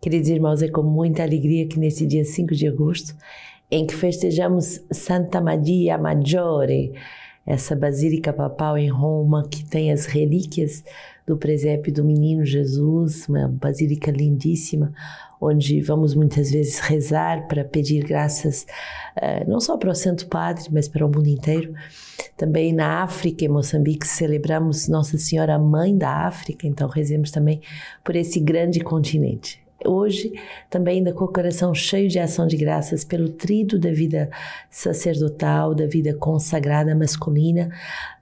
Queridos irmãos, é com muita alegria que nesse dia 5 de agosto, em que festejamos Santa Maria Maggiore, essa basílica papal em Roma que tem as relíquias do presépio do menino Jesus, uma basílica lindíssima, onde vamos muitas vezes rezar para pedir graças uh, não só para o Santo Padre, mas para o mundo inteiro. Também na África, em Moçambique, celebramos Nossa Senhora Mãe da África, então rezemos também por esse grande continente. Hoje, também ainda com o coração cheio de ação de graças pelo trido da vida sacerdotal, da vida consagrada masculina.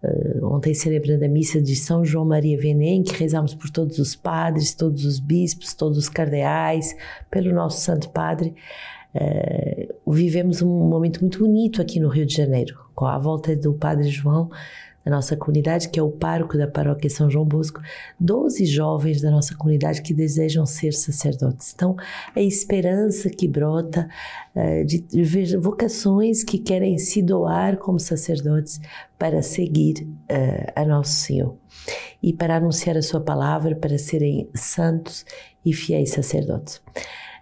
Uh, ontem celebrando a missa de São João Maria Venem, que rezamos por todos os padres, todos os bispos, todos os cardeais, pelo nosso Santo Padre. Uh, vivemos um momento muito bonito aqui no Rio de Janeiro, com a volta do Padre João da nossa comunidade, que é o pároco da paróquia São João Bosco, 12 jovens da nossa comunidade que desejam ser sacerdotes. Então, a esperança que brota uh, de, de vocações que querem se doar como sacerdotes para seguir uh, a Nosso Senhor e para anunciar a Sua palavra, para serem santos e fiéis sacerdotes.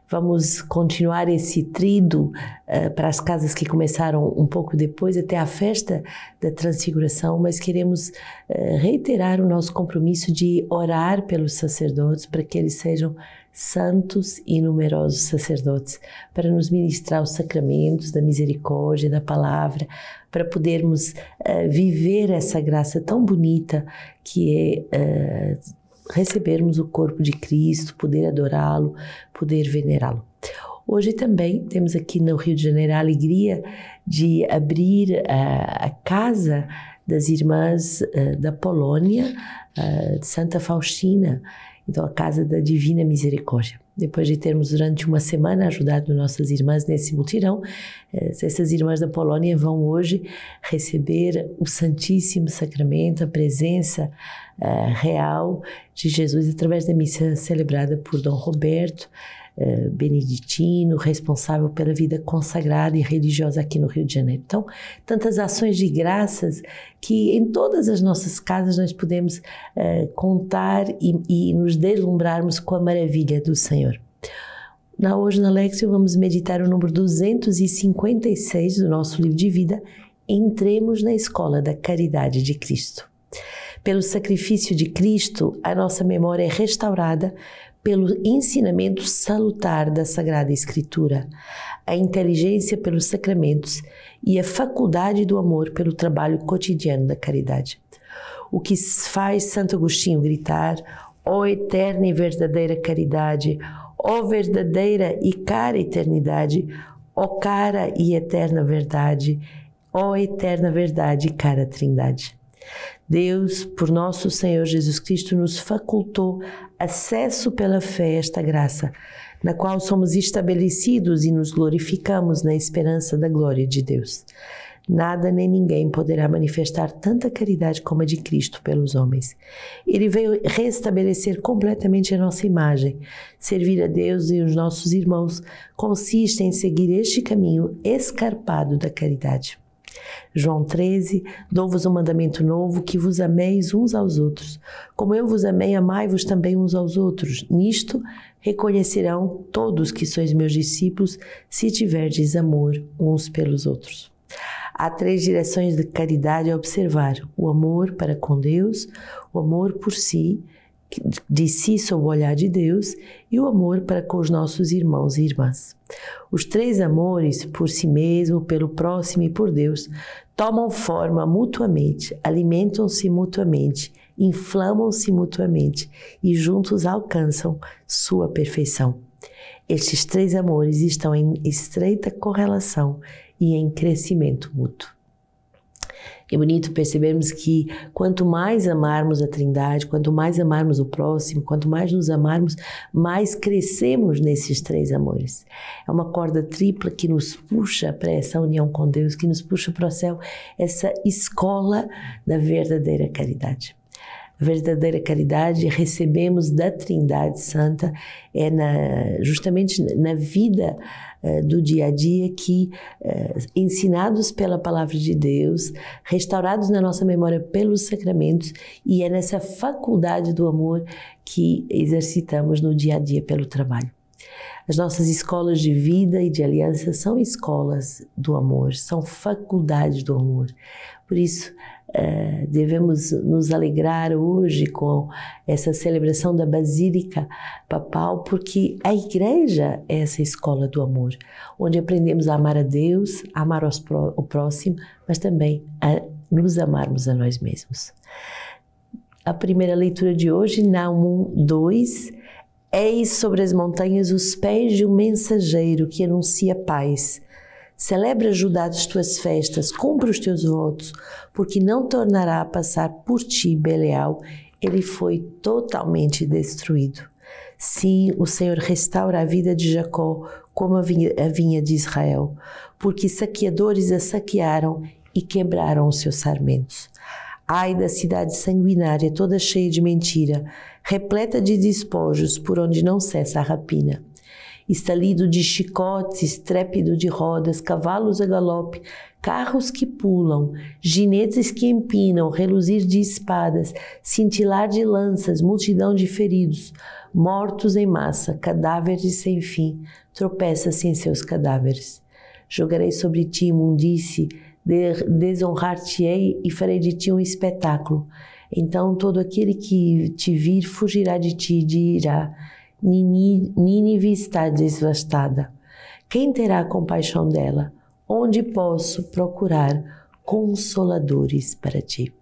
Vamos continuar esse trido uh, para as casas que começaram um pouco depois, até a festa da Transfiguração, mas queremos uh, reiterar o nosso compromisso de orar pelos sacerdotes para que eles sejam santos e numerosos sacerdotes, para nos ministrar os sacramentos da misericórdia, da palavra, para podermos uh, viver essa graça tão bonita que é recebermos o corpo de Cristo, poder adorá-lo, poder venerá-lo. Hoje também temos aqui no Rio de Janeiro a alegria de abrir a, a casa das irmãs uh, da Polônia, uh, de Santa Faustina, então a Casa da Divina Misericórdia. Depois de termos durante uma semana ajudado nossas irmãs nesse mutirão, eh, essas irmãs da Polônia vão hoje receber o Santíssimo Sacramento, a presença uh, real de Jesus através da missa celebrada por Dom Roberto, uh, beneditino, responsável pela vida consagrada e religiosa aqui no Rio de Janeiro. Então, tantas ações de graças que em todas as nossas casas nós podemos uh, contar e, e nos deslumbrarmos com a maravilha do Senhor. Na, hoje na Lexio vamos meditar o número 256 do nosso livro de vida. Entremos na escola da caridade de Cristo. Pelo sacrifício de Cristo, a nossa memória é restaurada pelo ensinamento salutar da Sagrada Escritura, a inteligência pelos sacramentos e a faculdade do amor pelo trabalho cotidiano da caridade. O que faz Santo Agostinho gritar: ó oh, eterna e verdadeira caridade, ó oh, verdadeira e cara eternidade, ó oh, cara e eterna verdade, ó eterna verdade e cara trindade. Deus, por nosso Senhor Jesus Cristo, nos facultou acesso pela fé a esta graça, na qual somos estabelecidos e nos glorificamos na esperança da glória de Deus. Nada nem ninguém poderá manifestar tanta caridade como a de Cristo pelos homens. Ele veio restabelecer completamente a nossa imagem. Servir a Deus e os nossos irmãos consiste em seguir este caminho escarpado da caridade. João 13, dou-vos um mandamento novo, que vos ameis uns aos outros. Como eu vos amei, amai-vos também uns aos outros. Nisto reconhecerão todos que sois meus discípulos, se tiverdes amor uns pelos outros. Há três direções de caridade a observar: o amor para com Deus, o amor por si, de si sob o olhar de Deus e o amor para com os nossos irmãos e irmãs. Os três amores, por si mesmo, pelo próximo e por Deus, tomam forma mutuamente, alimentam-se mutuamente, inflamam-se mutuamente e juntos alcançam sua perfeição. Estes três amores estão em estreita correlação e em crescimento mútuo. É bonito percebermos que quanto mais amarmos a Trindade, quanto mais amarmos o próximo, quanto mais nos amarmos, mais crescemos nesses três amores. É uma corda tripla que nos puxa para essa união com Deus, que nos puxa para o céu, essa escola da verdadeira caridade verdadeira caridade recebemos da Trindade Santa é na, justamente na vida uh, do dia a dia que, uh, ensinados pela palavra de Deus, restaurados na nossa memória pelos sacramentos, e é nessa faculdade do amor que exercitamos no dia a dia pelo trabalho. As nossas escolas de vida e de aliança são escolas do amor, são faculdades do amor. Por isso, eh, devemos nos alegrar hoje com essa celebração da Basílica Papal, porque a Igreja é essa escola do amor, onde aprendemos a amar a Deus, a amar o próximo, mas também a nos amarmos a nós mesmos. A primeira leitura de hoje, Naum 2, Eis sobre as montanhas os pés de um mensageiro que anuncia paz. Celebra, Judá, as tuas festas, cumpre os teus votos, porque não tornará a passar por ti Belial. Ele foi totalmente destruído. Sim, o Senhor restaura a vida de Jacó como a vinha, a vinha de Israel, porque saqueadores a saquearam e quebraram os seus sarmentos. Ai da cidade sanguinária, toda cheia de mentira, repleta de despojos por onde não cessa a rapina. Estalido de chicotes, trépido de rodas, cavalos a galope, carros que pulam, ginetes que empinam, reluzir de espadas, cintilar de lanças, multidão de feridos, mortos em massa, cadáveres sem fim, tropeça-se em seus cadáveres. Jogarei sobre ti desonrar-te-ei e farei de ti um espetáculo. Então todo aquele que te vir fugirá de ti dirá: Nínive está devastada. Quem terá compaixão dela? Onde posso procurar consoladores para ti?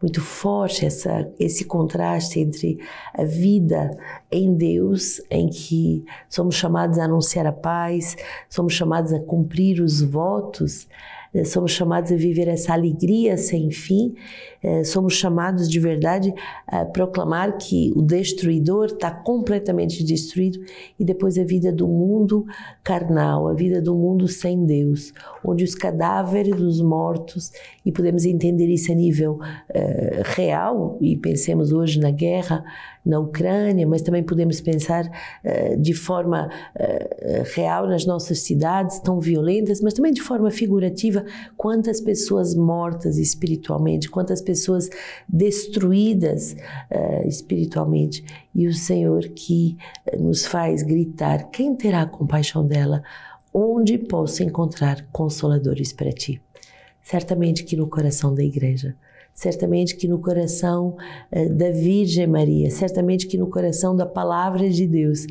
Muito forte essa, esse contraste entre a vida em Deus, em que somos chamados a anunciar a paz, somos chamados a cumprir os votos, somos chamados a viver essa alegria sem fim, eh, somos chamados de verdade a proclamar que o destruidor está completamente destruído e depois a vida do mundo carnal, a vida do mundo sem Deus, onde os cadáveres dos mortos, e podemos entender isso a nível uh, real, e pensemos hoje na guerra na Ucrânia, mas também podemos pensar uh, de forma uh, real nas nossas cidades tão violentas, mas também de forma figurativa, quantas pessoas mortas espiritualmente, quantas pessoas destruídas uh, espiritualmente. E o Senhor que nos faz gritar: quem terá compaixão dela? Onde posso encontrar consoladores para ti? Certamente que no coração da igreja certamente que no coração uh, da Virgem Maria, certamente que no coração da Palavra de Deus,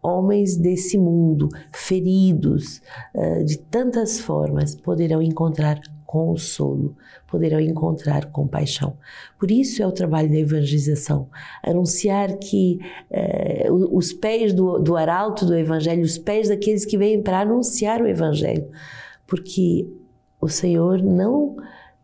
homens desse mundo, feridos uh, de tantas formas, poderão encontrar consolo, poderão encontrar compaixão. Por isso é o trabalho da evangelização, anunciar que uh, os pés do, do arauto do Evangelho, os pés daqueles que vêm para anunciar o Evangelho, porque o Senhor não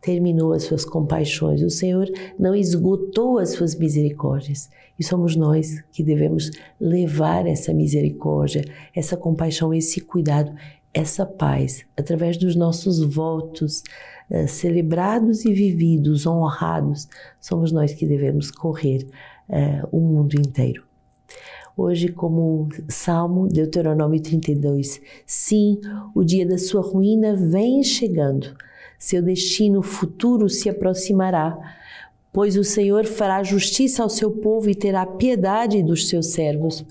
terminou as suas compaixões, o Senhor não esgotou as suas misericórdias. E somos nós que devemos levar essa misericórdia, essa compaixão, esse cuidado, essa paz, através dos nossos votos uh, celebrados e vividos, honrados, somos nós que devemos correr uh, o mundo inteiro. Hoje, como Salmo, Deuteronômio 32, sim, o dia da sua ruína vem chegando seu destino futuro se aproximará, pois o Senhor fará justiça ao seu povo e terá piedade dos seus servos.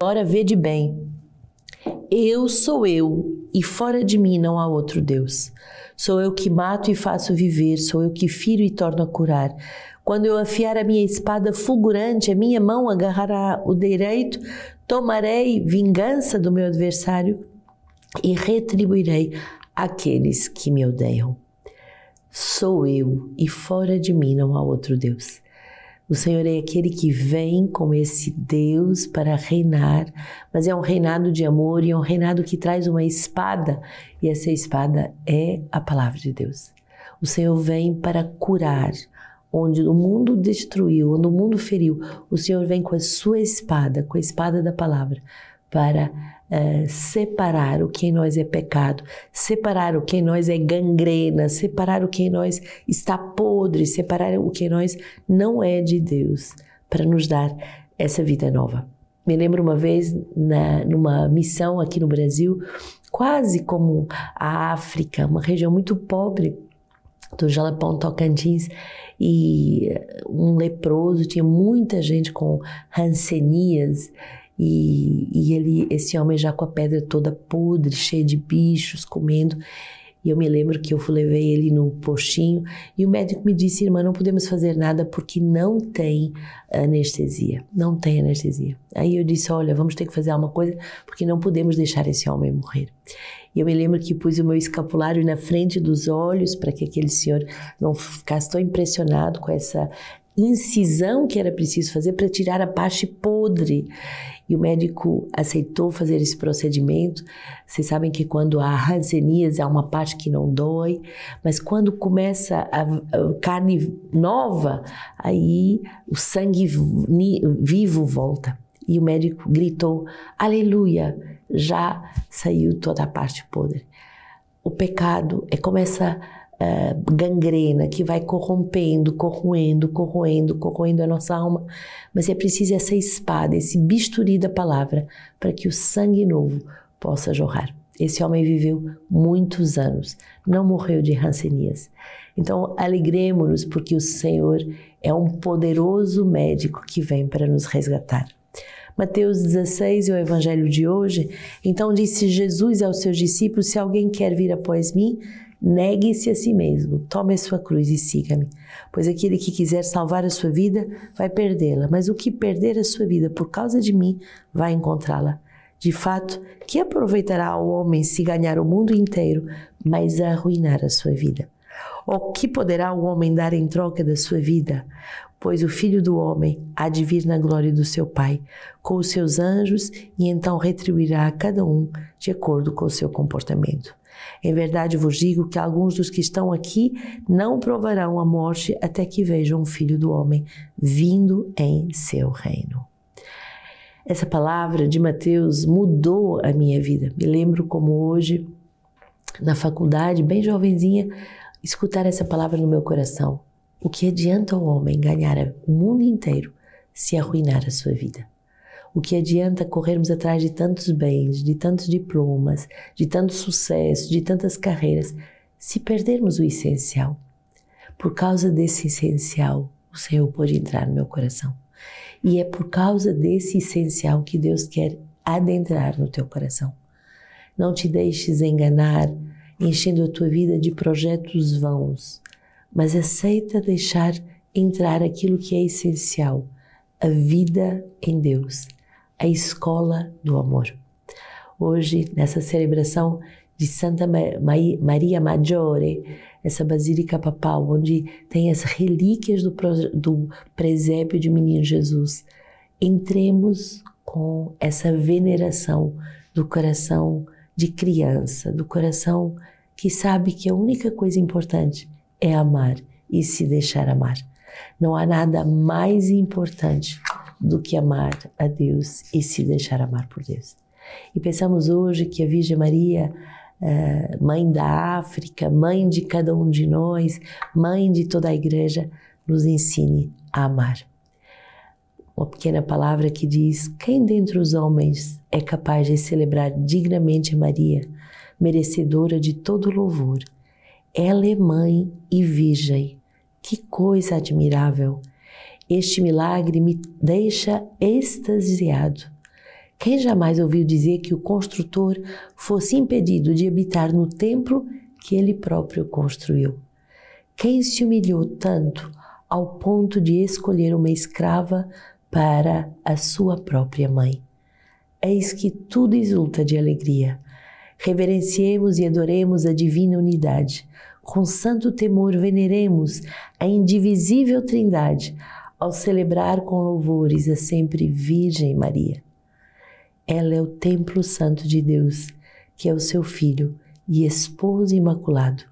Agora vede bem, eu sou eu, e fora de mim não há outro Deus. Sou eu que mato e faço viver, sou eu que firo e torno a curar. Quando eu afiar a minha espada fulgurante, a minha mão agarrará o direito, tomarei vingança do meu adversário e retribuirei aqueles que me odeiam. Sou eu e fora de mim não há outro Deus. O Senhor é aquele que vem com esse Deus para reinar, mas é um reinado de amor e é um reinado que traz uma espada, e essa espada é a palavra de Deus. O Senhor vem para curar, onde o mundo destruiu, onde o mundo feriu, o Senhor vem com a sua espada, com a espada da palavra, para uh, separar o que em nós é pecado, separar o que em nós é gangrena, separar o que em nós está podre, separar o que em nós não é de Deus, para nos dar essa vida nova. Me lembro uma vez na, numa missão aqui no Brasil, quase como a África, uma região muito pobre, do Jalapão Tocantins e um leproso, tinha muita gente com rancenias e, e ele, esse homem já com a pedra toda podre, cheia de bichos, comendo. E eu me lembro que eu levei ele no postinho e o médico me disse, irmã, não podemos fazer nada porque não tem anestesia. Não tem anestesia. Aí eu disse, olha, vamos ter que fazer alguma coisa porque não podemos deixar esse homem morrer. E eu me lembro que pus o meu escapulário na frente dos olhos para que aquele senhor não ficasse tão impressionado com essa incisão que era preciso fazer para tirar a parte podre. E o médico aceitou fazer esse procedimento. Vocês sabem que quando há hanseníase, há uma parte que não dói, mas quando começa a, a carne nova, aí o sangue vivo volta. E o médico gritou: Aleluia! Já saiu toda a parte podre. O pecado é como essa uh, gangrena que vai corrompendo, corroendo, corroendo, corroendo a nossa alma. Mas é preciso essa espada, esse bisturi da palavra, para que o sangue novo possa jorrar. Esse homem viveu muitos anos, não morreu de rancenias. Então, alegremos-nos porque o Senhor é um poderoso médico que vem para nos resgatar. Mateus 16, o evangelho de hoje. Então disse Jesus aos seus discípulos: Se alguém quer vir após mim, Negue-se a si mesmo, tome a sua cruz e siga-me. Pois aquele que quiser salvar a sua vida vai perdê-la, mas o que perder a sua vida por causa de mim vai encontrá-la. De fato, que aproveitará o homem se ganhar o mundo inteiro, mas arruinar a sua vida? Ou que poderá o homem dar em troca da sua vida? Pois o filho do homem há de vir na glória do seu Pai, com os seus anjos, e então retribuirá a cada um de acordo com o seu comportamento. Em verdade vos digo que alguns dos que estão aqui não provarão a morte até que vejam o Filho do Homem vindo em seu reino. Essa palavra de Mateus mudou a minha vida. Me lembro como hoje, na faculdade, bem jovenzinha, escutar essa palavra no meu coração. O que adianta o homem ganhar o mundo inteiro se arruinar a sua vida? O que adianta corrermos atrás de tantos bens, de tantos diplomas, de tanto sucesso, de tantas carreiras, se perdermos o essencial? Por causa desse essencial, o Senhor pode entrar no meu coração. E é por causa desse essencial que Deus quer adentrar no teu coração. Não te deixes enganar, enchendo a tua vida de projetos vãos, mas aceita deixar entrar aquilo que é essencial, a vida em Deus a escola do amor. Hoje, nessa celebração de Santa Maria Maggiore, essa basílica papal, onde tem as relíquias do, do presépio de Menino Jesus, entremos com essa veneração do coração de criança, do coração que sabe que a única coisa importante é amar e se deixar amar. Não há nada mais importante do que amar a Deus e se deixar amar por Deus. E pensamos hoje que a Virgem Maria, eh, mãe da África, mãe de cada um de nós, mãe de toda a igreja, nos ensine a amar. Uma pequena palavra que diz: Quem dentre os homens é capaz de celebrar dignamente a Maria, merecedora de todo louvor? Ela é mãe e virgem. Que coisa admirável! Este milagre me deixa extasiado. Quem jamais ouviu dizer que o construtor fosse impedido de habitar no templo que ele próprio construiu? Quem se humilhou tanto ao ponto de escolher uma escrava para a sua própria mãe? Eis que tudo exulta de alegria. Reverenciemos e adoremos a divina unidade. Com santo temor veneremos a indivisível Trindade ao celebrar com louvores a sempre Virgem Maria. Ela é o templo santo de Deus, que é o seu Filho e esposo imaculado.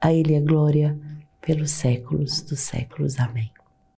A Ele a glória pelos séculos dos séculos. Amém.